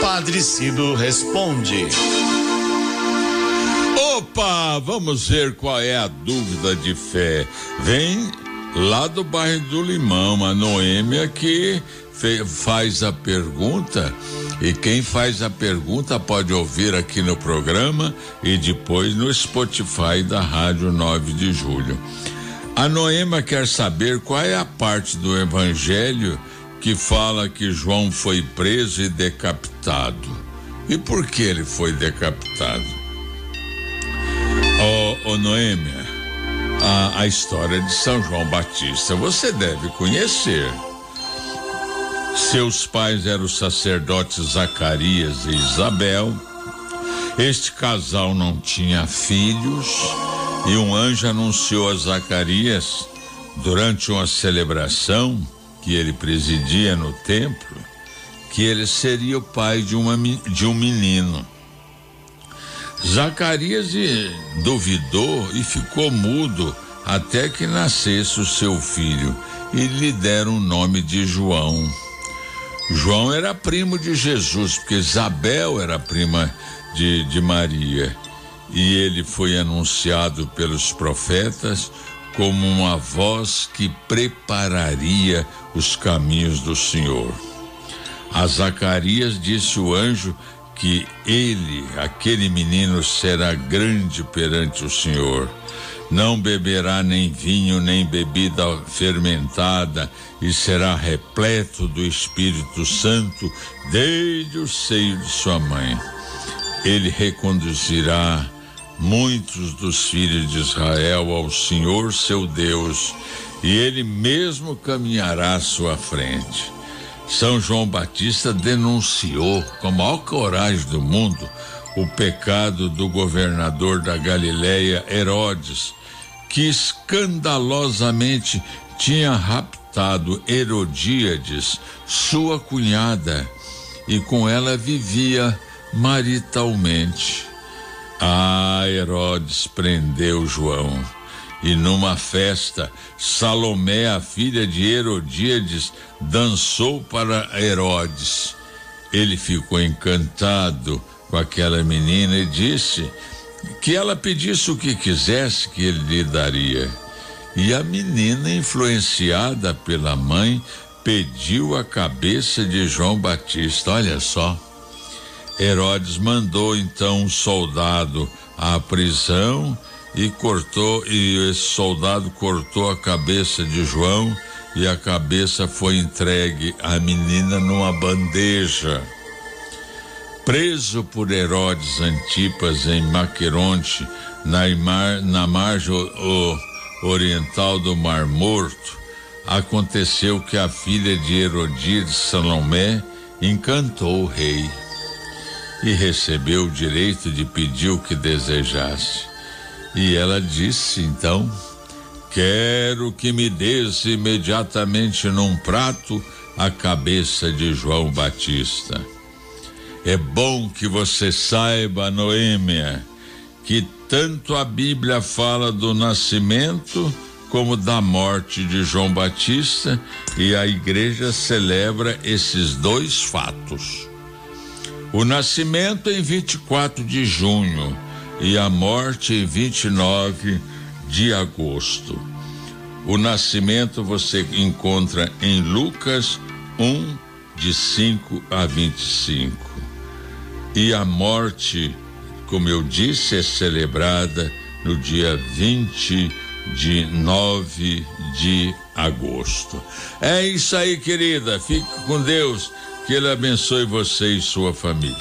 Padre Cido responde. Opa, vamos ver qual é a dúvida de fé. Vem lá do bairro do Limão, a Noêmia que faz a pergunta e quem faz a pergunta pode ouvir aqui no programa e depois no Spotify da Rádio 9 de Julho. A Noema quer saber qual é a parte do Evangelho que fala que João foi preso e decapitado. E por que ele foi decapitado? Ô oh, oh, Noêmia, a, a história de São João Batista você deve conhecer. Seus pais eram os sacerdotes Zacarias e Isabel. Este casal não tinha filhos e um anjo anunciou a Zacarias durante uma celebração que ele presidia no templo que ele seria o pai de, uma, de um menino. Zacarias duvidou e ficou mudo até que nascesse o seu filho e lhe deram o nome de João. João era primo de Jesus, porque Isabel era prima de, de Maria. E ele foi anunciado pelos profetas como uma voz que prepararia os caminhos do Senhor. A Zacarias disse o anjo que ele, aquele menino, será grande perante o Senhor não beberá nem vinho, nem bebida fermentada, e será repleto do Espírito Santo desde o seio de sua mãe. Ele reconduzirá muitos dos filhos de Israel ao Senhor seu Deus, e ele mesmo caminhará à sua frente. São João Batista denunciou com a maior coragem do mundo o pecado do governador da Galileia, Herodes, que escandalosamente tinha raptado Herodíades, sua cunhada, e com ela vivia maritalmente. Ah, Herodes prendeu João. E numa festa, Salomé, a filha de Herodíades, dançou para Herodes. Ele ficou encantado com aquela menina e disse: que ela pedisse o que quisesse que ele lhe daria. E a menina, influenciada pela mãe, pediu a cabeça de João Batista. Olha só. Herodes mandou então um soldado à prisão e cortou e esse soldado cortou a cabeça de João e a cabeça foi entregue à menina numa bandeja. Preso por Herodes Antipas em Maqueronte, na, mar, na margem oriental do Mar Morto, aconteceu que a filha de Herodíades Salomé encantou o rei e recebeu o direito de pedir o que desejasse. E ela disse então: Quero que me des imediatamente num prato a cabeça de João Batista. É bom que você saiba, Noêmia, que tanto a Bíblia fala do nascimento como da morte de João Batista e a igreja celebra esses dois fatos. O nascimento em 24 de junho e a morte em 29 de agosto. O nascimento você encontra em Lucas 1, de 5 a 25. E a morte, como eu disse, é celebrada no dia 20 de 9 de agosto. É isso aí, querida. Fique com Deus. Que Ele abençoe você e sua família.